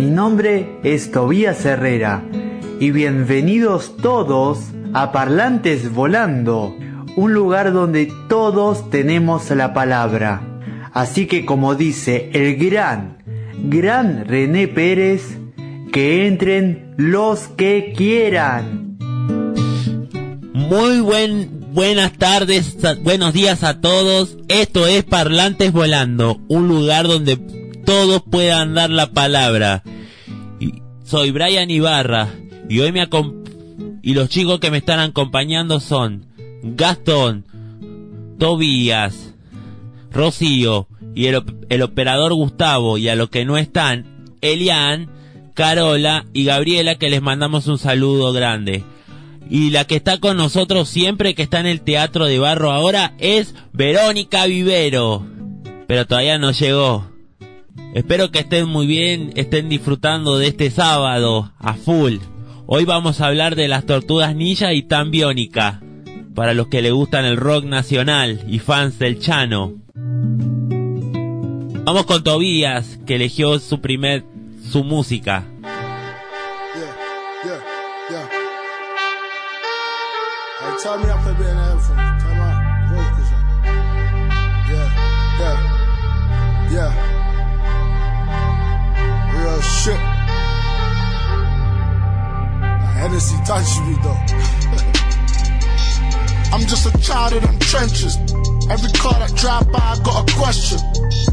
Mi nombre es Tobías Herrera y bienvenidos todos a Parlantes Volando, un lugar donde todos tenemos la palabra. Así que como dice el gran, gran René Pérez, que entren los que quieran. Muy buen, buenas tardes, buenos días a todos. Esto es Parlantes Volando, un lugar donde todos puedan dar la palabra. Soy Brian Ibarra y hoy me y los chicos que me están acompañando son Gastón, Tobías, Rocío y el, el operador Gustavo y a los que no están, Elian, Carola y Gabriela que les mandamos un saludo grande. Y la que está con nosotros siempre que está en el Teatro de Barro ahora es Verónica Vivero. Pero todavía no llegó. Espero que estén muy bien, estén disfrutando de este sábado a full. Hoy vamos a hablar de las tortugas ninja y tan biónica, para los que le gustan el rock nacional y fans del Chano. Vamos con Tobías, que eligió su primer, su música. Hennessy touched me though. I'm just a child of them trenches. Every car that drive by, I got a question.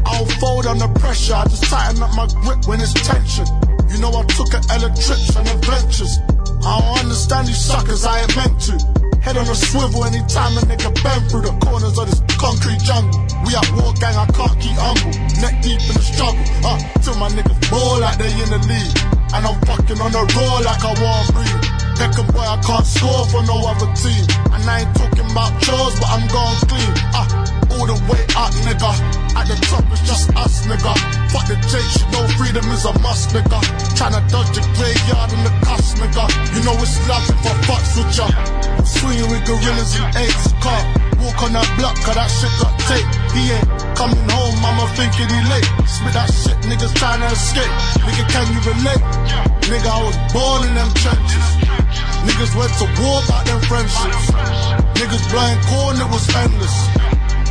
I don't fold under pressure, I just tighten up my grip when it's tension. You know I took a of trips and adventures. I don't understand these suckers, I ain't meant to. Head on a swivel anytime a nigga bend through the corners of this concrete jungle. We at war gang, I can't keep humble. Neck deep in the struggle. Uh, till my niggas ball like they in the league. And I'm fucking on the roll like I want breathe. Second boy, I can't score for no other team. And I ain't talking about chores, but I'm going clean. Uh, all the way up, nigga. At the top, it's just us, nigga. Fuck the you know freedom is a must, nigga. Tryna dodge the graveyard in the cuss, nigga. You know it's love if I fucks with ya. Swinging with gorillas and apes, car. Walk on that block, cause that shit got tape. He ain't coming home, mama thinking he late. Spit that shit, niggas trying to escape. Nigga, can you relate? Nigga, I was born in them trenches. Niggas went to war about them friendships. Niggas blind corn, it was endless.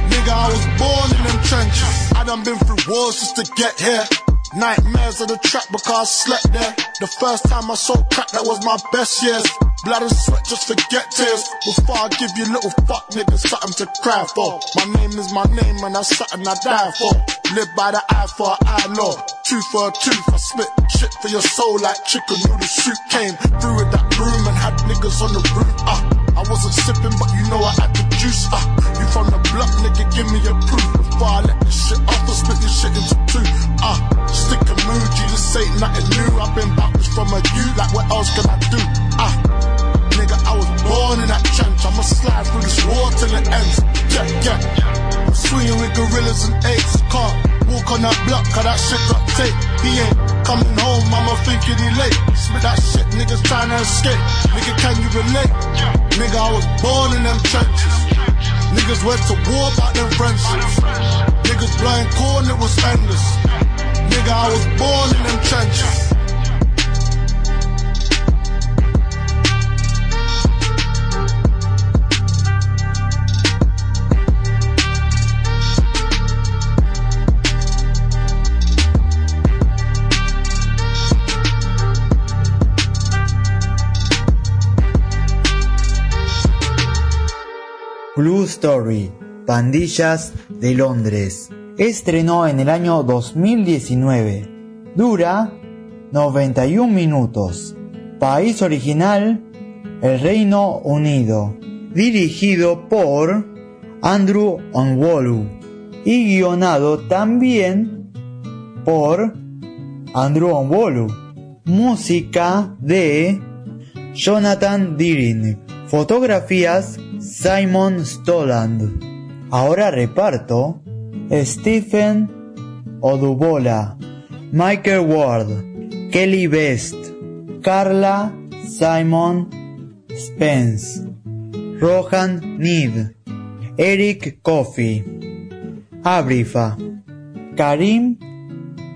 Nigga, I was born in them trenches. I done been through wars just to get here. Nightmares of the trap because I slept there. The first time I saw crack, that was my best years. Blood and sweat, just forget tears. Before I give you little fuck niggas something to cry for. My name is my name and that's something I die for. Live by the eye for an eye law. Tooth for a tooth, I spit shit for your soul like chicken noodle soup. Came through with that broom and had niggas on the roof. Uh, I wasn't sipping, but you know I had the juice. Uh, you from the block, nigga, give me a proof. Before I let this shit off, I split this shit into two. Uh, stick a moody, this ain't nothing new. I've been backwards from a you, like what else can I do? Uh, born in that trench. I'ma slide through this war till it ends. Yeah, yeah. Swinging with gorillas and apes. Can't walk on that block, cause that shit got tape. He ain't coming home, I'ma thinking he late. Spit that shit, niggas trying to escape. Nigga, can you relate? Nigga, I was born in them trenches. Niggas went to war about them friendships. Niggas blind corn, it was endless. Nigga, I was born in them trenches. Blue Story, Pandillas de Londres. Estrenó en el año 2019. Dura 91 minutos. País original, el Reino Unido. Dirigido por Andrew Onwolu. Y guionado también por Andrew Onwolu. Música de Jonathan Deering. Fotografías Simon Stoland. Ahora reparto Stephen Odubola, Michael Ward, Kelly Best, Carla Simon Spence, Rohan Need, Eric Coffey, Abrifa, Karim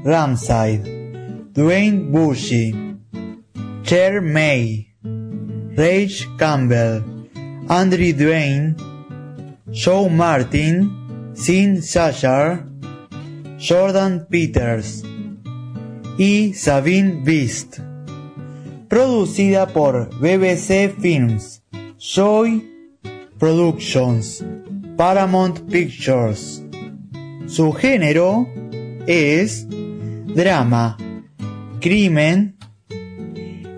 Ramside, Dwayne Bushy, Cher May, Rage Campbell, Andrew Dwayne, Joe Martin, Sin Sashar, Jordan Peters y Sabine Beast. Producida por BBC Films, Joy Productions, Paramount Pictures. Su género es drama, crimen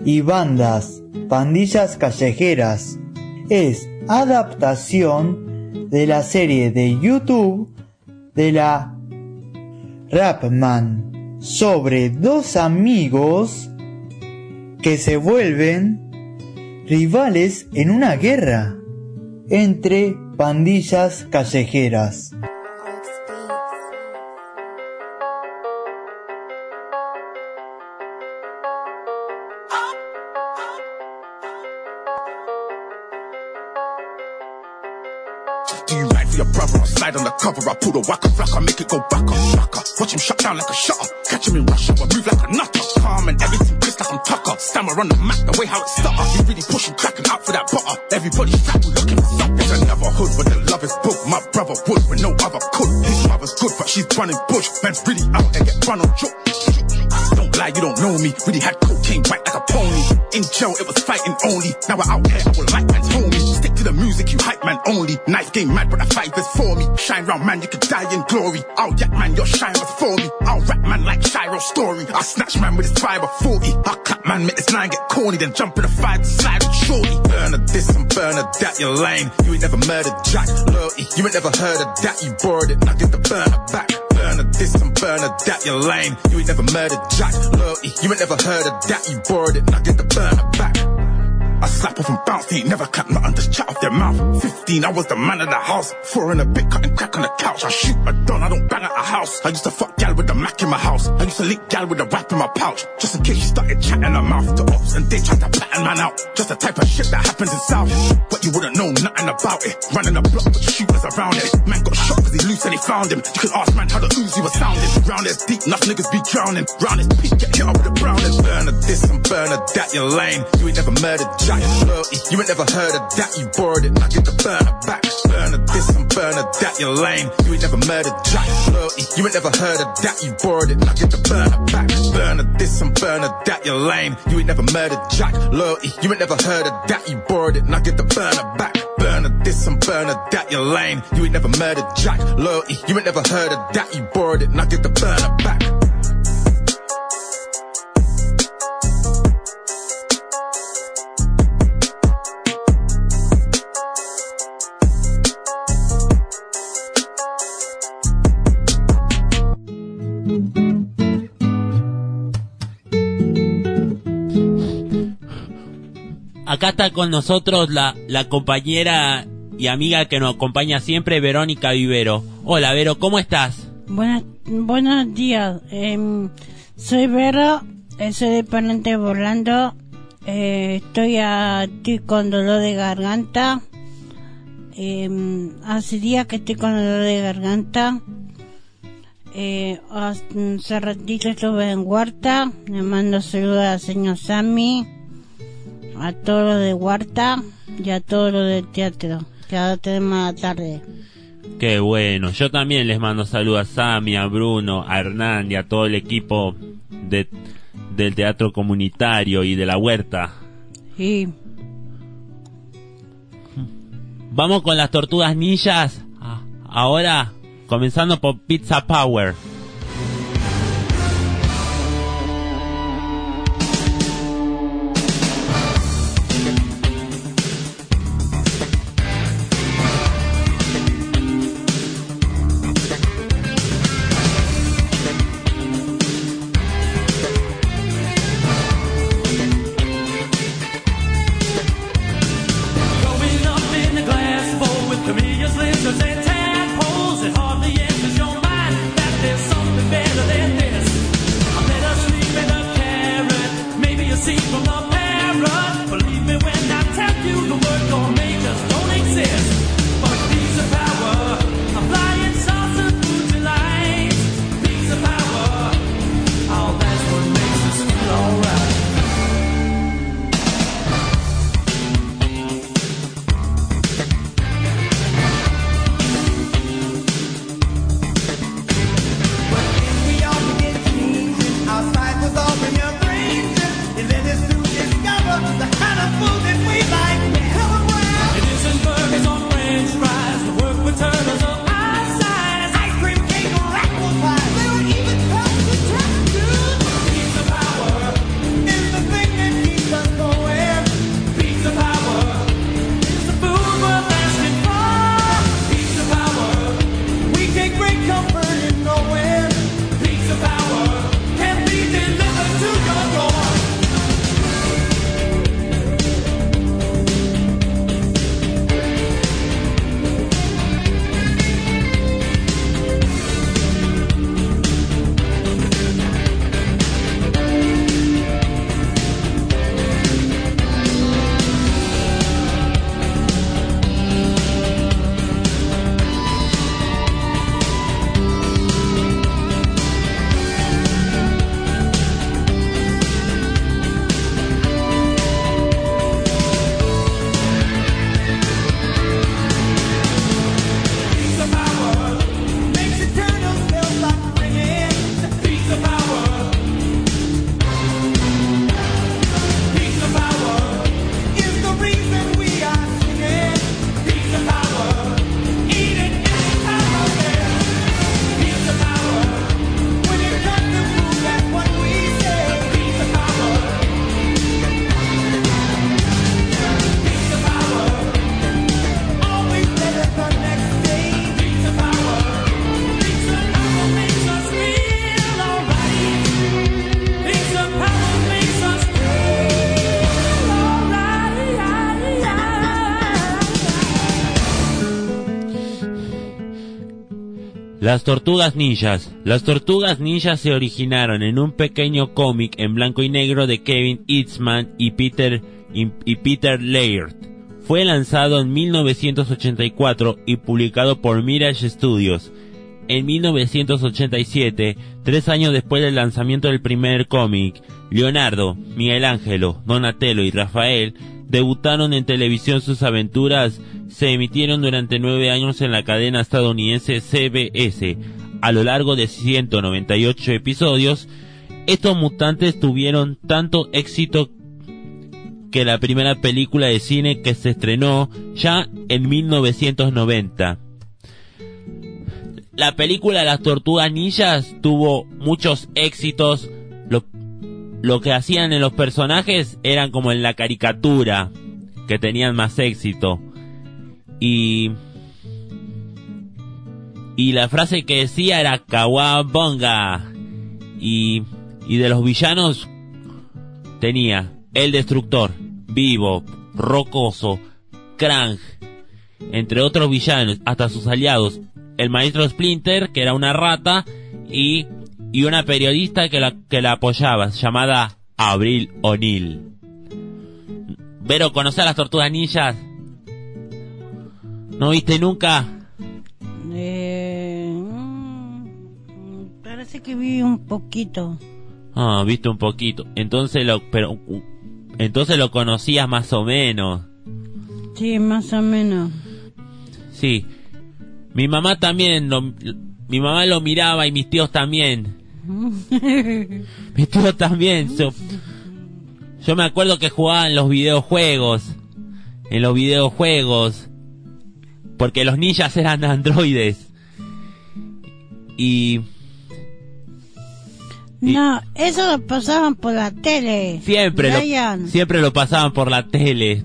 y bandas, pandillas callejeras. Es adaptación de la serie de YouTube de la Rapman sobre dos amigos que se vuelven rivales en una guerra entre pandillas callejeras. I pull the whacker flock, I make it go back up, up. Watch him shut down like a shutter. Catch him in rush hour, move like a nutter. Calm and everything pissed like I'm Tucker. Stammer on the map, the way how it stutter. You really pushing, cracking out for that butter. Everybody's strapped, looking for something. It's another hood, but the love is book. My brother would when no other could. His mother's good, but she's running bush. Man's really out and get run on joke. Don't lie, you don't know me. Really had cocaine white like a pony. In jail, it was fighting only. Now we're out here, I will like man's homie. The music, you hype man only. Knife game mad, but the fight is for me. Shine round man, you could die in glory. Oh, I'll yak man, your shine was for me. I'll rap man like Shiro story. I snatch man with his fiber 40. I clap man, make this line get corny, then jump in the fire to slide with shorty. Burn a this and burn a that, you're lame. You ain't never murdered Jack, loyalty. You ain't never heard of that, you borrowed it. Now get the burner back. Burn a this and burn a that, you're lame. You ain't never murdered Jack, loyalty. You ain't never heard of that, you borrowed it. Now get the burner back. I slap off and bounce, they ain't never clap nothing, just chat off their mouth. 15, I was the man of the house. Four in a bit, cutting crack on the couch. I shoot a don, I don't bang at a house. I used to fuck gal with the Mac in my house. I used to lick gal with the rap in my pouch. Just in case she started chatting her mouth to ops and they tried to pattern man out. Just the type of shit that happens in South. But you wouldn't know nothing about it. Running the block with shooters around it. Man and they found him. You could ask man how the Uzi was sounding. Round there's deep, enough niggas be drowning. Round this peak, get hit up with a browning. Burn a this and burn a that, you're lame. You ain't never murdered Jack, loyalty. You ain't never heard of that, you borrowed it. Now get the burner back. Burn a this and burn a that, you're lame. You ain't never murdered Jack, loyalty. You ain't never heard of that, you borrowed it. Now get the burner back. Burn a this and burn a that, you're lame. You ain't never murdered Jack, loyalty. You ain't never heard of that, you borrowed it. Now get the burner back. Burn a this and burn a that, you're lame. You ain't never murdered Jack, loyalty. You ain't never heard of that, you borrowed it. Now get the burner back. Acá está con nosotros la, la compañera y amiga que nos acompaña siempre, Verónica Vivero. Hola, Vero, ¿cómo estás? Buenas, buenos días. Em, soy Vero, eh, soy de Parlante Volando. Eh, estoy aquí con dolor de garganta. Em, hace días que estoy con dolor de garganta. Eh, hace ratito estuve en Huerta. Le mando saludos al señor Sammy, a todos los de Huerta y a todos los del teatro. Que ahora tenemos la tarde. Qué bueno. Yo también les mando saludos a Sami, a Bruno, a Hernán y a todo el equipo de, del teatro comunitario y de la huerta. Sí. Vamos con las tortugas ninjas. Ah, Ahora, comenzando por Pizza Power. Las tortugas ninjas. Las tortugas ninjas se originaron en un pequeño cómic en blanco y negro de Kevin Eastman y Peter, y, Peter Laird. Fue lanzado en 1984 y publicado por Mirage Studios. En 1987, tres años después del lanzamiento del primer cómic, Leonardo, Miguel Ángelo, Donatello y Rafael debutaron en televisión sus aventuras se emitieron durante nueve años en la cadena estadounidense CBS. A lo largo de 198 episodios, estos mutantes tuvieron tanto éxito que la primera película de cine que se estrenó ya en 1990. La película Las Tortugas Ninjas tuvo muchos éxitos. Lo, que hacían en los personajes eran como en la caricatura, que tenían más éxito. Y... Y la frase que decía era Kawabonga. Y, y de los villanos tenía El Destructor, Vivo, Rocoso, Krang, entre otros villanos, hasta sus aliados, el maestro Splinter, que era una rata, y, y una periodista que la, que la apoyaba, llamada Abril O'Neill. Vero, ¿conoces a las tortugas ninjas? ¿No viste nunca? Eh, mm, parece que vi un poquito. Ah, viste un poquito. Entonces lo, pero, entonces lo conocías más o menos. Sí, más o menos. Sí. Mi mamá también lo, mi mamá lo miraba y mis tíos también. mis tíos también. Yo, yo me acuerdo que jugaban los videojuegos. En los videojuegos. Porque los ninjas eran androides. Y Y- No, eso lo pasaban por la tele. siempre Brian. lo, siempre lo pasaban por la tele.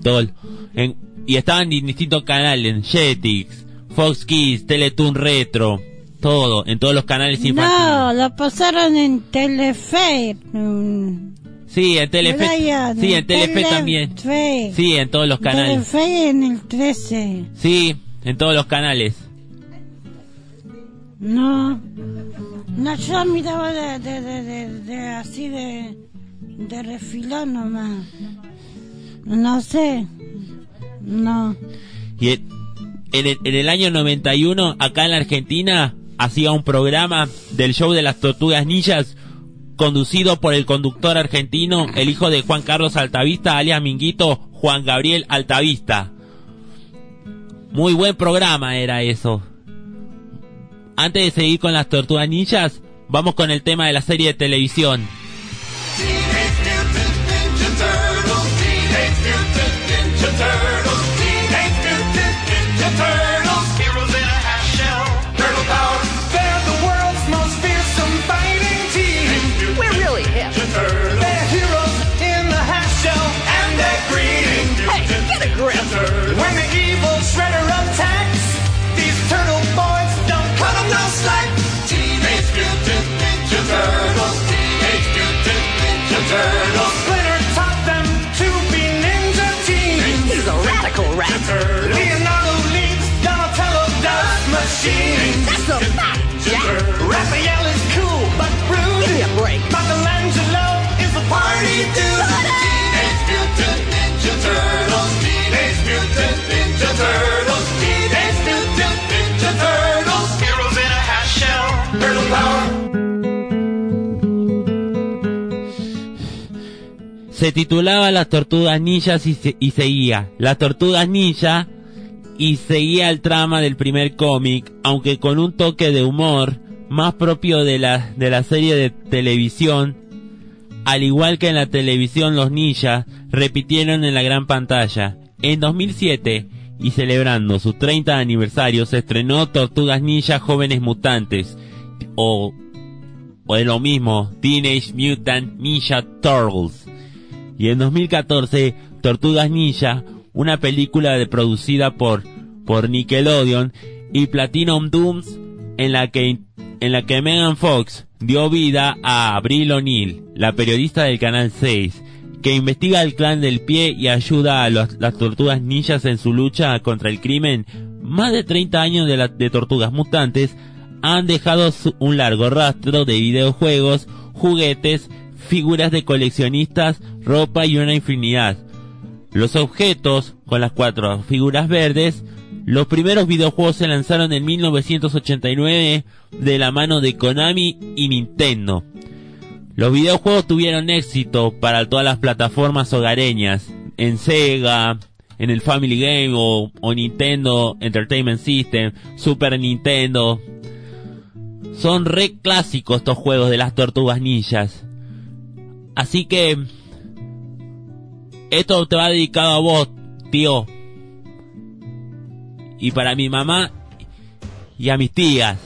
En- y estaban en distintos canales. En Jetix, Fox Kids, Teletoon Retro. Todo. En todos los canales infantiles. No, lo pasaron en Telefe. mm, Sí, en Telefe. Brian, Sí, en Telefe también. Telefe. Sí, en todos los canales. Telefe en el 13. Sí, en todos los canales. No, no, yo miraba de, de, de, de, así de, de refilón nomás. No sé. No. Y en, en el, en el año 91, acá en la Argentina, hacía un programa del show de las tortugas ninjas conducido por el conductor argentino, el hijo de Juan Carlos Altavista, alias Minguito, Juan Gabriel Altavista. Muy buen programa era eso. Antes de seguir con las tortugas ninjas, vamos con el tema de la serie de televisión. Se titulaba Las Tortugas Ninjas y, se- y seguía Las Tortugas Ninja y seguía el trama del primer cómic, aunque con un toque de humor más propio de la, de la serie de televisión. Al igual que en la televisión los ninjas repitieron en la gran pantalla. En 2007, y celebrando su 30 aniversario, se estrenó Tortugas Ninja Jóvenes Mutantes, o, o de lo mismo, Teenage Mutant Ninja Turtles. Y en 2014, Tortugas Ninja, una película producida por, por Nickelodeon y Platinum Dooms, en la que, en la que Megan Fox dio vida a Abril O'Neill, la periodista del Canal 6, que investiga el clan del pie y ayuda a las tortugas ninjas en su lucha contra el crimen. Más de 30 años de, de tortugas mutantes han dejado un largo rastro de videojuegos, juguetes, figuras de coleccionistas, ropa y una infinidad. Los objetos, con las cuatro figuras verdes, los primeros videojuegos se lanzaron en 1989 de la mano de Konami y Nintendo. Los videojuegos tuvieron éxito para todas las plataformas hogareñas, en Sega, en el Family Game o, Nintendo Entertainment System, Super Nintendo. Son re clásicos estos juegos de las tortugas ninjas. Así que esto te va dedicado a vos, tío. Y para mi mamá y a mis tías.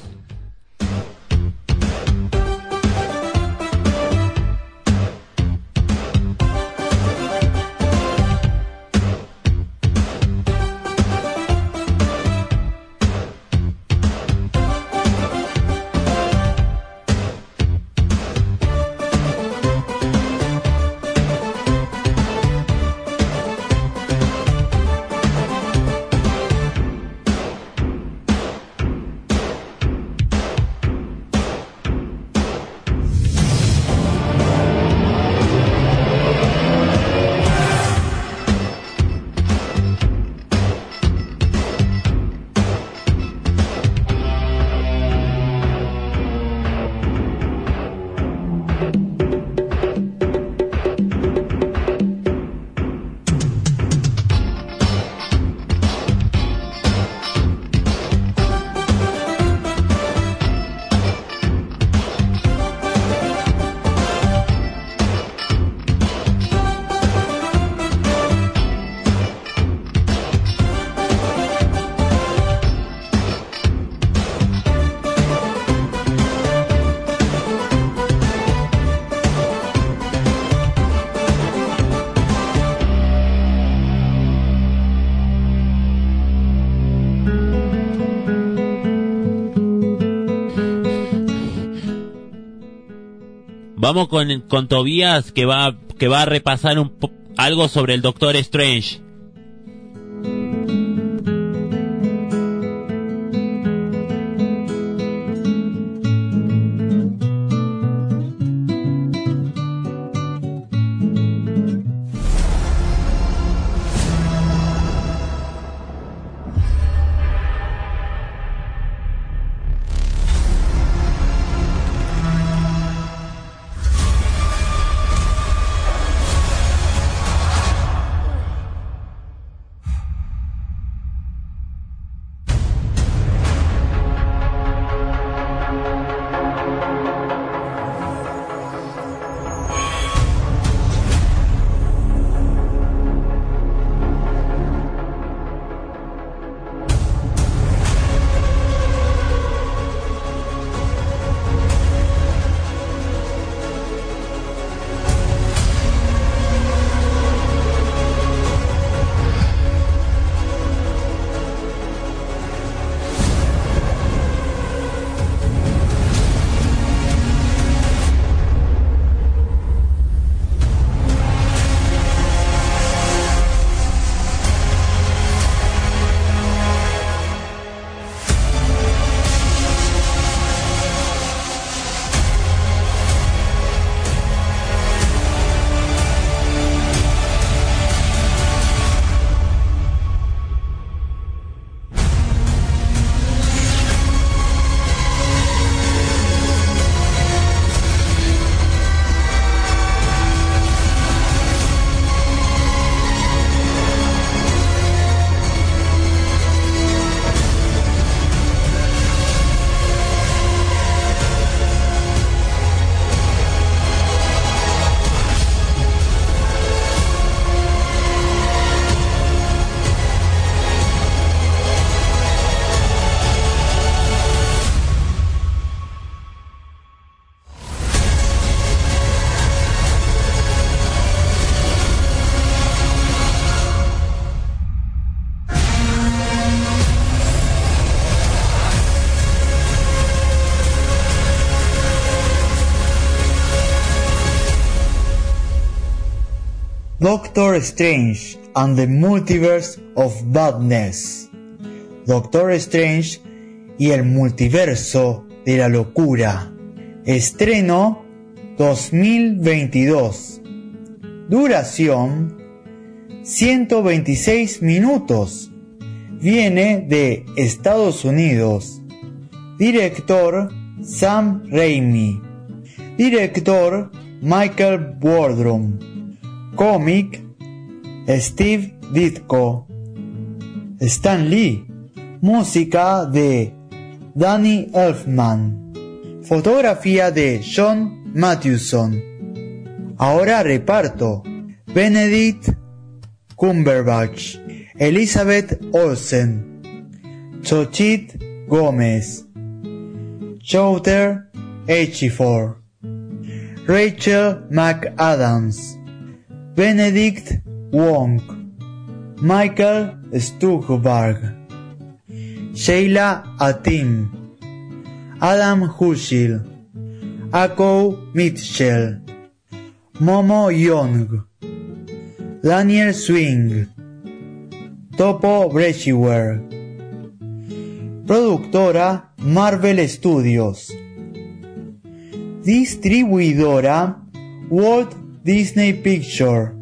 Vamos con, con Tobías que va, que va a repasar un algo sobre el Doctor Strange. Doctor Strange and the Multiverse of Badness. Doctor Strange y el multiverso de la locura. Estreno 2022. Duración 126 minutos. Viene de Estados Unidos. Director Sam Raimi. Director Michael Wardrum. Cómic Steve Ditko. Stan Lee. Música de Danny Elfman. Fotografía de John Matthewson. Ahora reparto. Benedict Cumberbatch. Elizabeth Olsen. Chochit Gómez. Chowder Echifor. Rachel McAdams. Benedict Wong. Michael Stuckberg. Sheila Atim. Adam Hushil. Ako Mitchell. Momo Young. Daniel Swing. Topo Brechiwer. Productora Marvel Studios. Distribuidora Walt Disney Picture.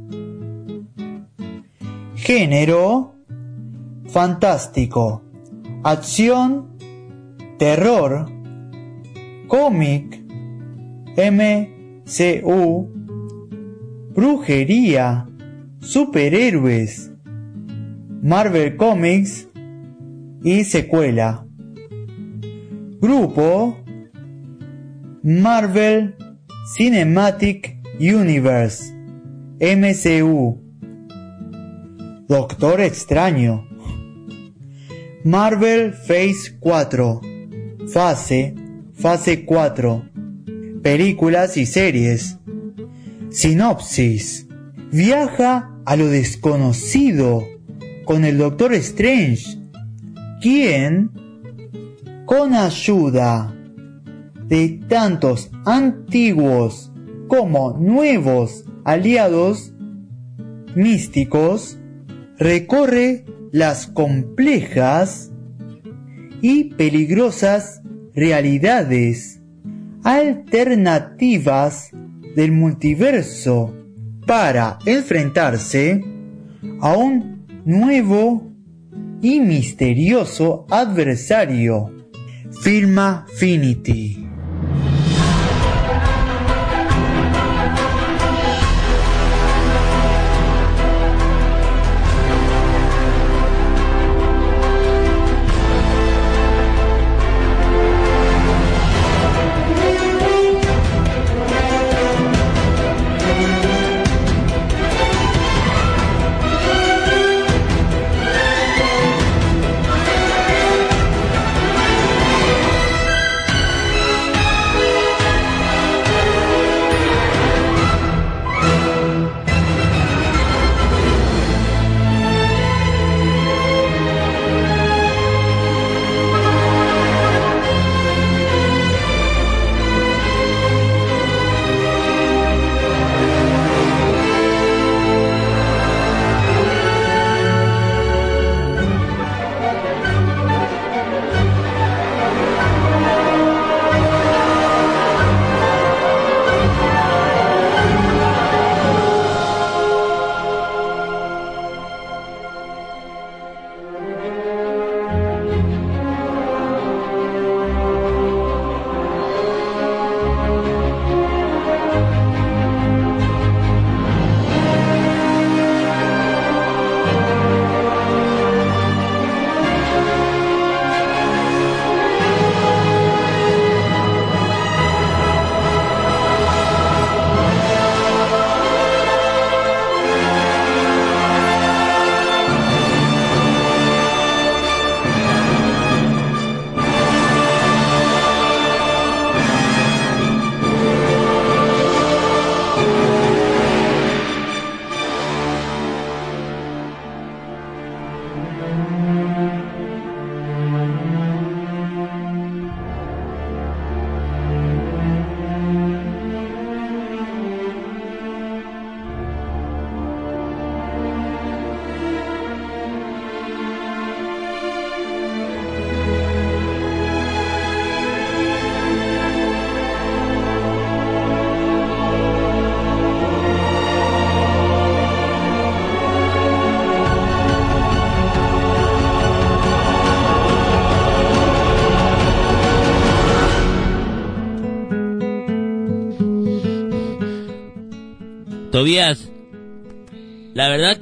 Género fantástico, acción, terror, cómic, MCU, brujería, superhéroes, Marvel Comics y secuela. Grupo Marvel Cinematic Universe MCU Doctor Extraño Marvel Phase 4 Fase Fase 4 Películas y series Sinopsis. Viaja a lo desconocido con el Doctor Strange, quien, con ayuda de tantos antiguos como nuevos aliados místicos, recorre las complejas y peligrosas realidades alternativas del multiverso para enfrentarse a un nuevo y misterioso adversario, Firma Finity.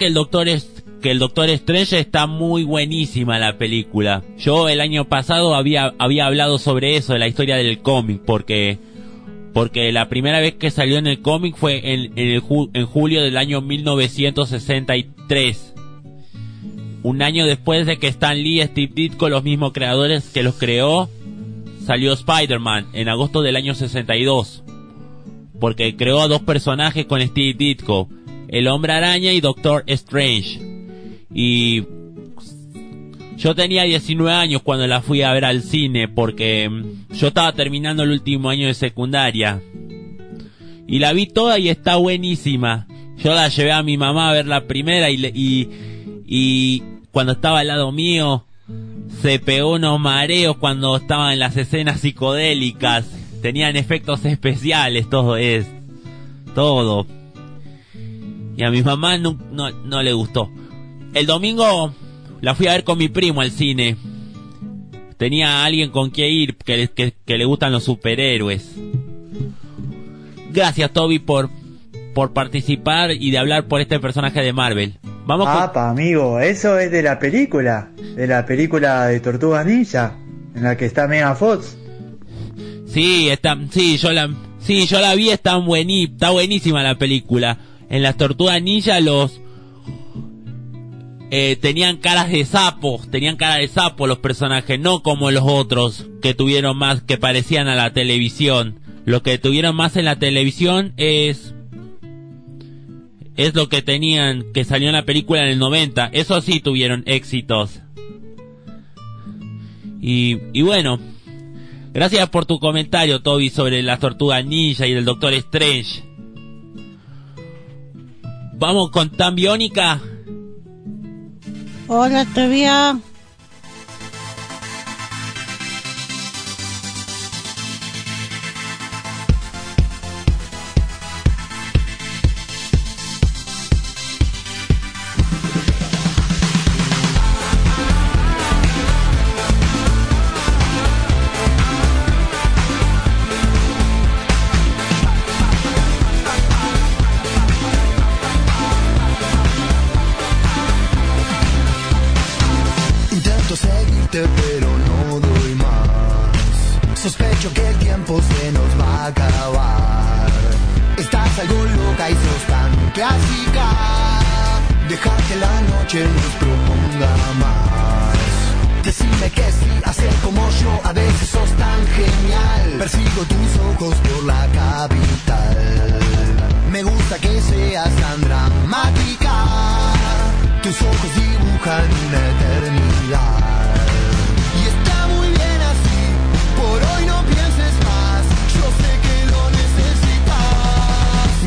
Que el doctor es que el Doctor Strange está muy buenísima la película. Yo el año pasado había había hablado sobre eso, de la historia del cómic, porque porque la primera vez que salió en el cómic fue en, en, en julio del año 1963. Un año después de que Stan Lee y Steve Ditko, los mismos creadores que los creó, salió Spider-Man en agosto del año 62. Porque creó a dos personajes con Steve Ditko, el Hombre Araña y Doctor Strange. Y yo tenía 19 años cuando la fui a ver al cine porque mm, yo estaba terminando el último año de secundaria. Y la vi toda y está buenísima. Yo la llevé a mi mamá a ver la primera y, y, y cuando estaba al lado mío se pegó unos mareos cuando estaba en las escenas psicodélicas. Tenían efectos especiales, todo es. Todo. Y a mi mamá no, no, no le gustó. El domingo la fui a ver con mi primo al cine. Tenía a alguien con quien ir que, le- que, que le gustan los superhéroes. Gracias Toby por, por participar y de hablar por este personaje de Marvel. Vamos con... Amigo, eso es de la película, de la película de Tortuga Ninja, en la que está Mega Fox. Sí, está, sí, yo la, sí, yo la vi, está buení, está buenísima la película. En las Tortugas Ninja los eh, tenían caras de sapos, tenían cara de sapo los personajes, no como los otros que tuvieron más, que parecían a la televisión. Lo que tuvieron más en la televisión es es lo que tenían que salió en la película en el 90. Eso sí tuvieron éxitos. Y, y bueno, Gracias por tu comentario, Toby, sobre las tortugas ninja y del Doctor Strange. Vamos con Tan Biónica. Hola, Tobías. Pero no doy más. Sospecho que el tiempo se nos va a acabar. Estás algo loca y sos tan clásica. Deja que la noche nos proponga más. Decime que sí, hacer como yo, a veces sos tan genial. Persigo tus ojos por la capital. Me gusta que seas tan dramática. Tus ojos dibujan una eternidad.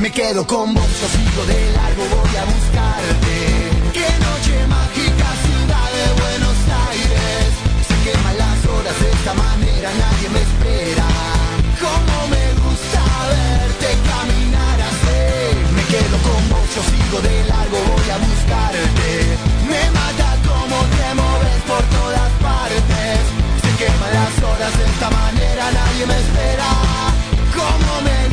Me quedo con vos, yo sigo de largo, voy a buscarte. Qué noche mágica, ciudad de Buenos Aires. Se queman las horas de esta manera, nadie me espera. Como me gusta verte caminar así. Me quedo con vos, yo sigo de largo, voy a buscarte. Me mata como te moves por todas partes. Se queman las horas de esta manera, nadie me espera. Como me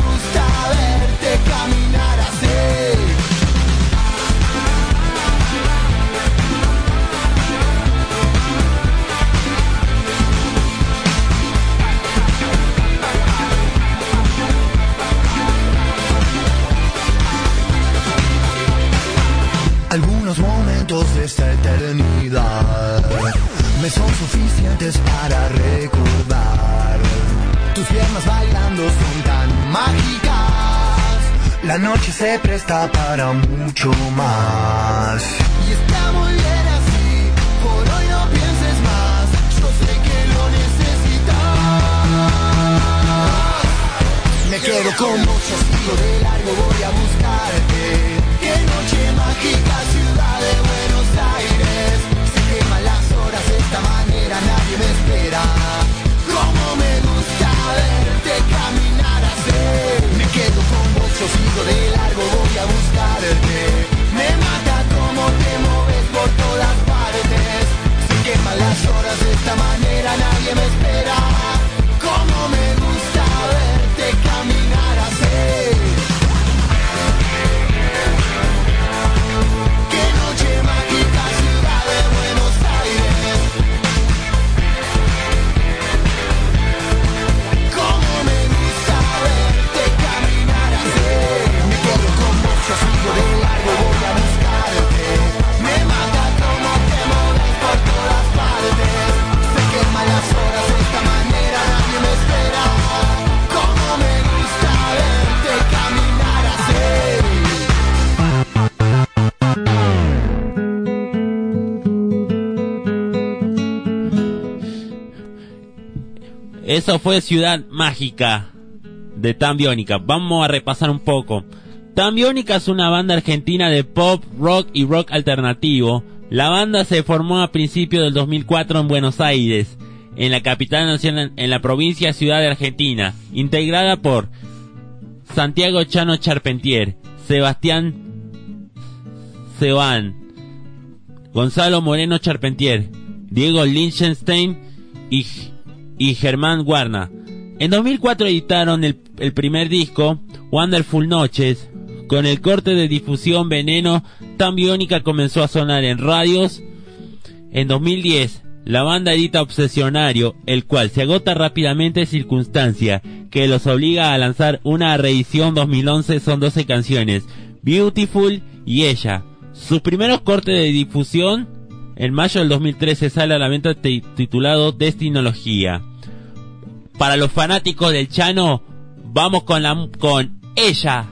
recordar. Tus piernas bailando son tan mágicas. La noche se presta para mucho más. Y está muy bien así. Por hoy no pienses más. Yo sé que lo necesitas. Me quedo con vos, yo sigo de largo, voy a buscarte. Qué noche mágica, ciudad buscarte Me mata como te moves por todas partes. Sé que las horas de esta manera nadie me espera Eso fue Ciudad Mágica de Tan Biónica. Vamos a repasar un poco. Tan Biónica es una banda argentina de pop, rock y rock alternativo. La banda se formó a principios del 2004 en Buenos Aires, en la capital nacional, en la provincia Ciudad de Argentina, integrada por Santiago Chano Charpentier, Sebastián Sebán, Gonzalo Moreno Charpentier, Diego Lichtenstein y, y Germán Guarna. En 2004 editaron el, el primer disco, Wonderful Noches, con el corte de difusión Veneno, tan biónica comenzó a sonar en radios. En 2010, la banda edita Obsesionario, el cual se agota rápidamente circunstancia que los obliga a lanzar una reedición 2011 son 12 canciones, Beautiful y Ella. Sus primeros cortes de difusión en mayo del 2013 sale a la venta ti- titulado Destinología. Para los fanáticos del Chano, vamos con la con ella.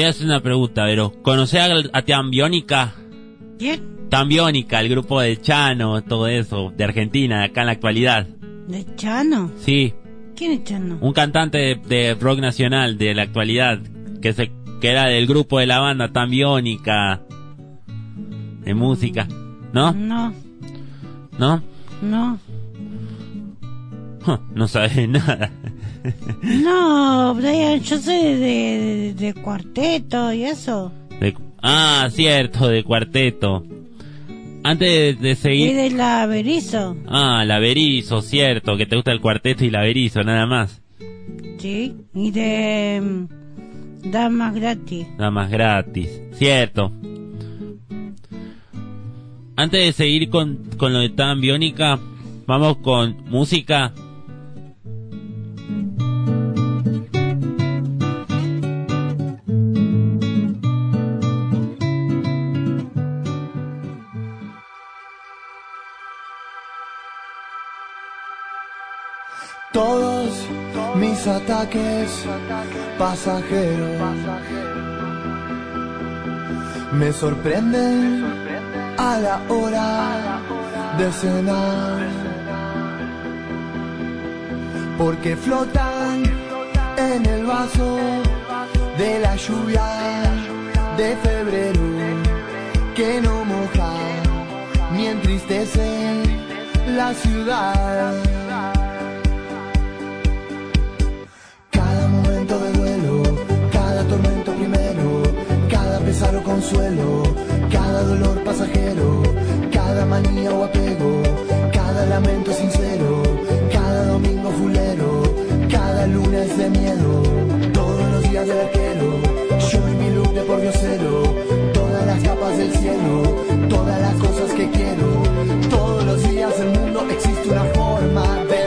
Voy a hacer una pregunta, pero ¿conocés a, a Tean Biónica? ¿Quién? Tambiónica, el grupo de Chano, todo eso, de Argentina, acá en la actualidad. ¿De Chano? Sí, ¿Quién es Chano? un cantante de, de rock nacional de la actualidad, que se que era del grupo de la banda Tambiónica, de música, ¿no? No, ¿No? no. No sabes nada. No, Brian, yo soy de, de, de cuarteto y eso. De- ah, cierto, de cuarteto. Antes de, de Y seguir... de la Berizo, Ah, la Berizo, cierto, que te gusta el cuarteto y la Berizo, nada más. ¿sí? Y de mm, Damas Gratis. Nada más gratis. Cierto. Antes de seguir con, con lo de Tan Biónica, vamos con música. Todos mis ataques pasajeros me sorprenden a la hora de cenar porque flotan en el vaso de la lluvia de febrero que no moja ni entristece la ciudad. Consuelo, cada dolor pasajero, cada manía o apego, cada lamento sincero, cada domingo fulero, cada lunes de miedo, todos los días de arquero, yo y mi luz de por diosero, todas las capas del cielo, todas las cosas que quiero, todos los días del mundo existe una forma de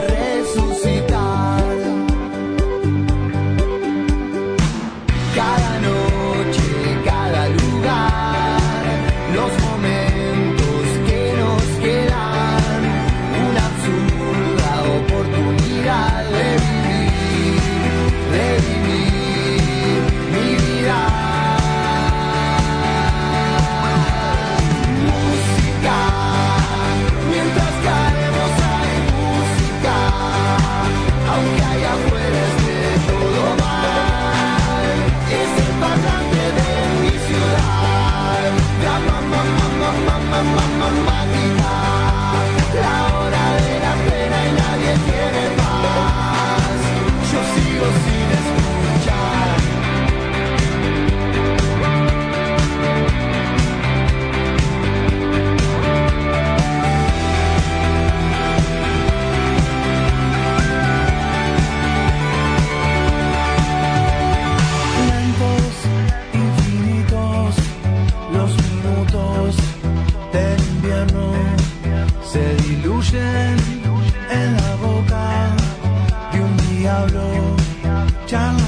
diablo. Ya no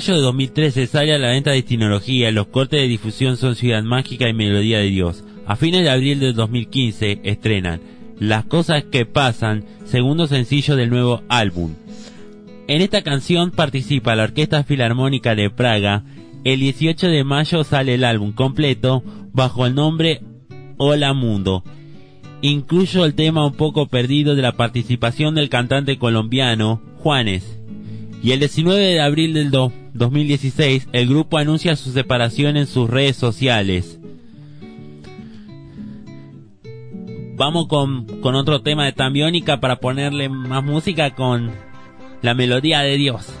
mayo de 2013 sale a la venta Destinología, los cortes de difusión son Ciudad Mágica y Melodía de Dios. A fines de abril de 2015 estrenan Las cosas que pasan, segundo sencillo del nuevo álbum. En esta canción participa la Orquesta Filarmónica de Praga. El 18 de mayo sale el álbum completo bajo el nombre Hola Mundo. Incluyo el tema un poco perdido de la participación del cantante colombiano Juanes. Y el 19 de abril del do- 2016 el grupo anuncia su separación en sus redes sociales. Vamos con, con otro tema de Tambiónica para ponerle más música con la melodía de Dios.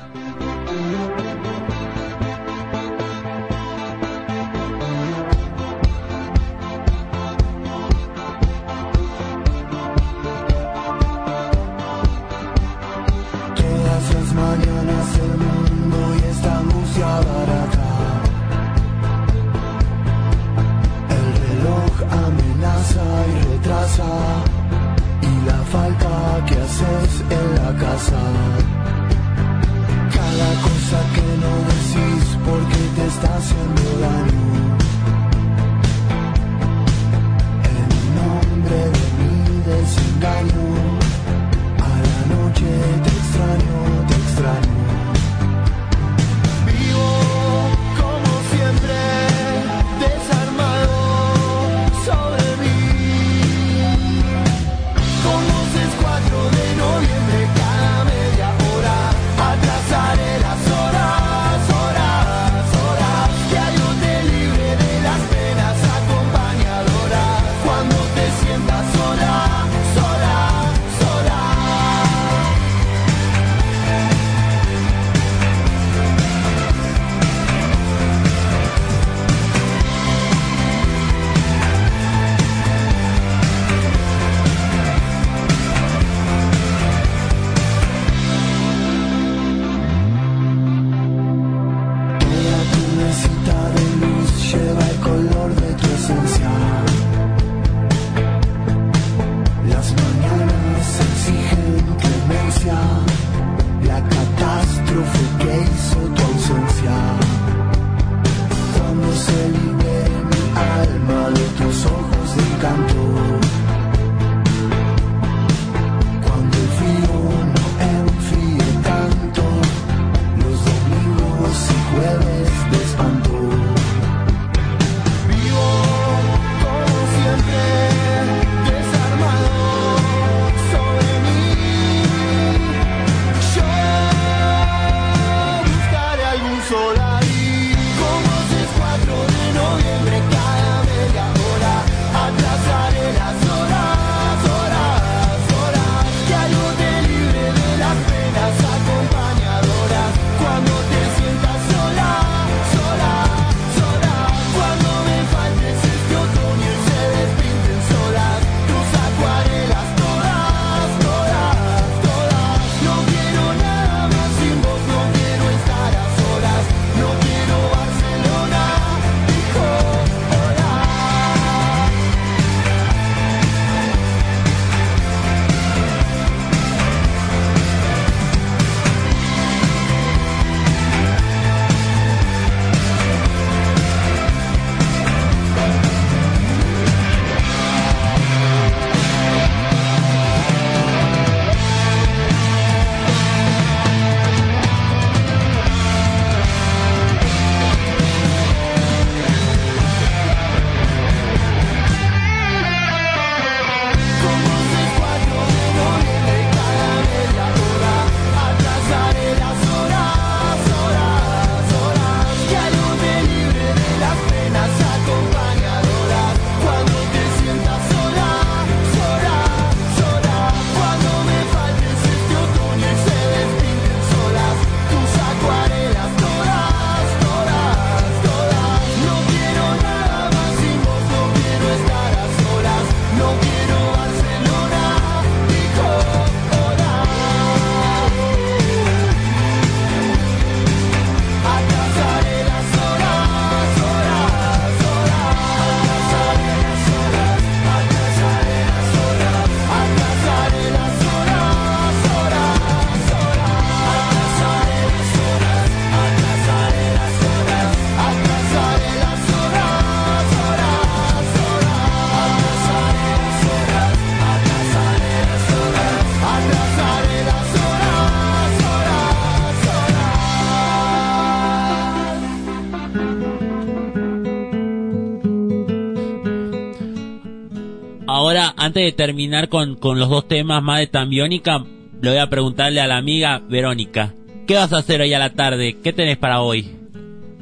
Antes de terminar con, con los dos temas más de Tambiónica, le voy a preguntarle a la amiga Verónica. ¿Qué vas a hacer hoy a la tarde? ¿Qué tenés para hoy?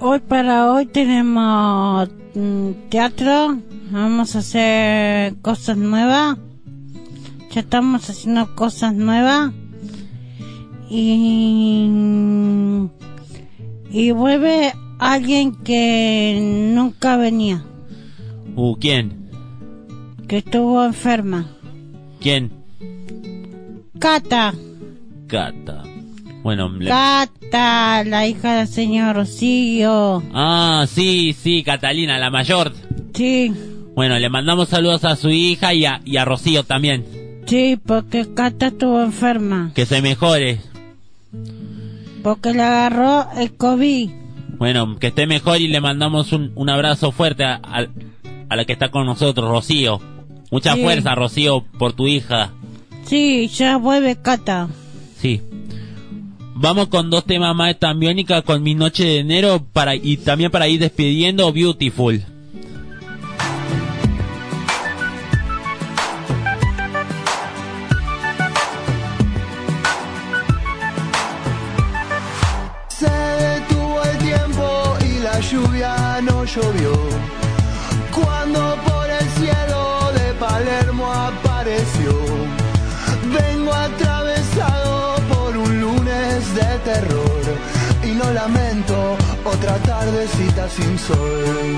Hoy para hoy tenemos mm, teatro, vamos a hacer cosas nuevas, ya estamos haciendo cosas nuevas y, y vuelve alguien que nunca venía, Uh, ¿quién? Que estuvo enferma. ¿Quién? Cata, Cata. Bueno, le- Cata, la hija del señor Rocío, Ah, sí, sí, Catalina, la mayor. sí, Bueno, le mandamos saludos a su hija y a, y a Rocío también. sí, porque Cata estuvo enferma, Que se mejore. porque le agarró el COVID. Bueno, que esté mejor y le mandamos un, un abrazo fuerte a, a- a la que está con nosotros, Rocío. Mucha Sí. fuerza, Rocío, por tu hija. Sí, ya vuelve Cata. Sí. Vamos con dos temas más de Tambiónica con mi noche de enero para y también para ir despidiendo Beautiful. Sin sol.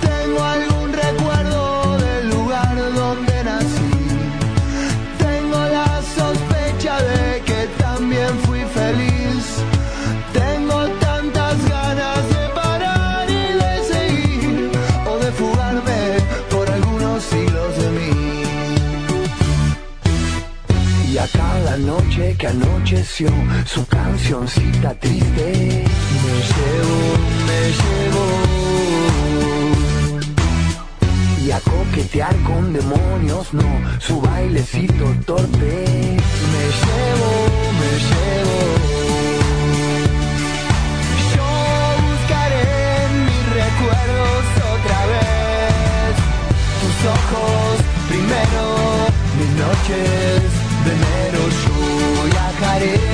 Tengo algún recuerdo del lugar donde nací. Tengo la sospecha de que también fui feliz. Tengo tantas ganas de parar y de seguir o de fugarme por algunos siglos de mí. Y a cada noche que anocheció su cancioncita triste llevo, me llevo y a coquetear con demonios, no, su bailecito torpe. Me llevo, me llevo. Yo buscaré mis recuerdos otra vez tus ojos primero, mis noches de enero yo viajaré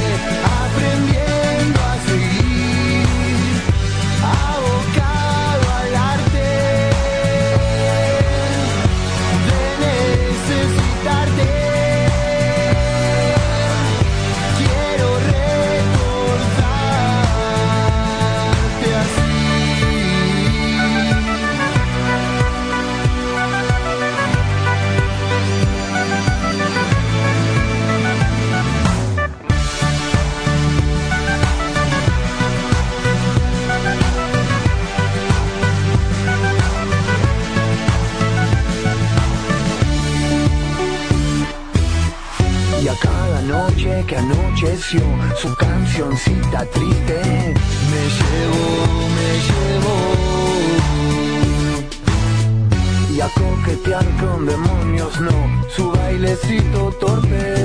su cancioncita triste. Me llevo, me llevo. Y a coquetear con demonios no, su bailecito torpe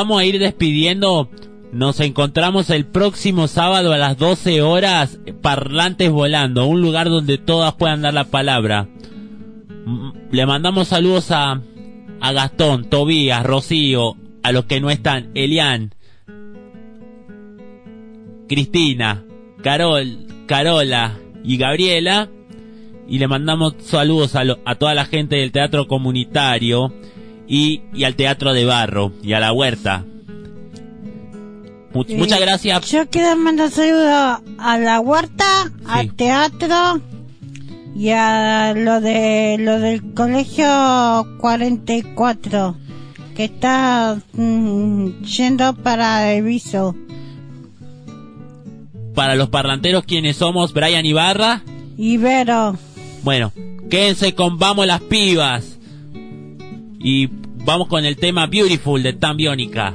vamos a ir despidiendo. Nos encontramos el próximo sábado a las 12 horas. Parlantes volando, un lugar donde todas puedan dar la palabra. Mm, Le mandamos saludos a, Gastón, Tobías, Rocío, a los que no están, Elian, Cristina, Carol, Carola y Gabriela. Y le mandamos saludos a, a toda la gente del teatro comunitario y, y al teatro de barro y a la huerta. Mu- Muchas gracias. Yo quiero mandar saludos a la huerta, Sí. al teatro y a lo de lo del colegio 44 que está mm, yendo para el viso. Para los parlanteros, quienes somos Brian Ibarra. Ibero. Bueno, quédense con Vamos las Pibas. Y vamos con el tema Beautiful de Tan Biónica.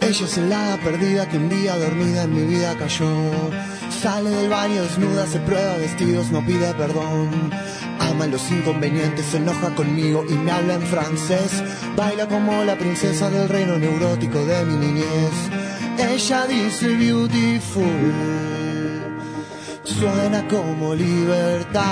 Ella es hada perdida que un día dormida en mi vida cayó. Sale del baño desnuda, se prueba vestidos, no pide perdón. Ama los inconvenientes, se enoja conmigo y me habla en francés. Baila como la princesa del reino neurótico de mi niñez. Ella dice beautiful, suena como libertad.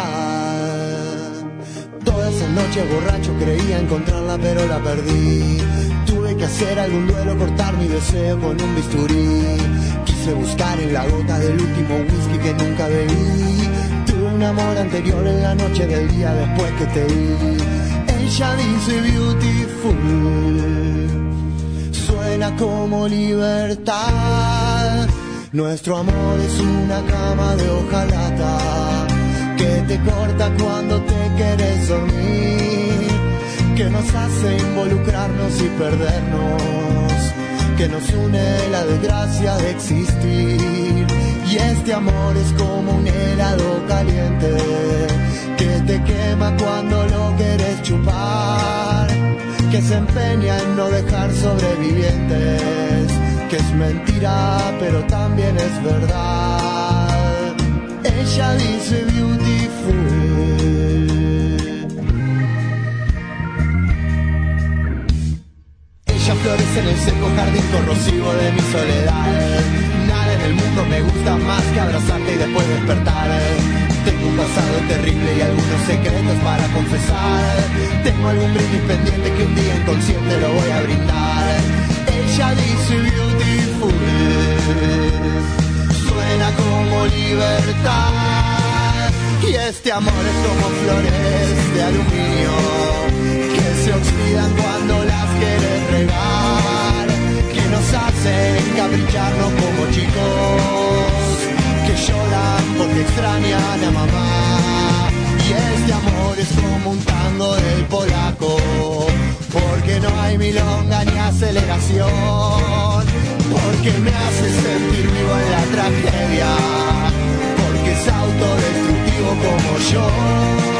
Toda esa noche borracho creía encontrarla pero la perdí. Tuve que hacer algún duelo, cortar mi deseo con un bisturí. Quise buscar en la gota del último whisky que nunca bebí. Tuve un amor anterior en la noche del día después que te vi. Ella dice beautiful. Suena como libertad. Nuestro amor es una cama de hojalata que te corta cuando te quieres dormir, que nos hace involucrarnos y perdernos, que nos une la desgracia de existir. Y este amor es como un helado caliente que te quema cuando lo quieres chupar, que se empeña en no dejar sobrevivientes, que es mentira pero también es verdad. Ella dice beautiful. Ella florece en el seco jardín corrosivo de mi soledad. Nada en el mundo me gusta más que abrazarte y después despertar. Tengo un pasado terrible y algunos secretos para confesar. Tengo algún brindis pendiente que un día inconsciente lo voy a brindar. Ella dice beautiful suena como libertad. Y este amor es como flores de aluminio que se oxidan cuando las quieres regar, que nos hacen capricharnos como chicos que lloran porque extrañan a mamá. Y este amor es como un tango del polaco, porque no hay milonga ni aceleración, porque me hace sentir vivo en la tragedia, porque es autodestructivo como yo.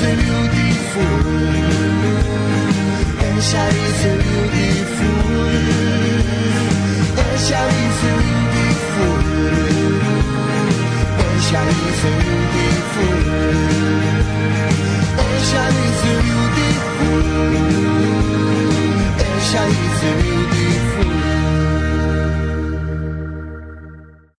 Ella dice beautiful. Ella dice beautiful.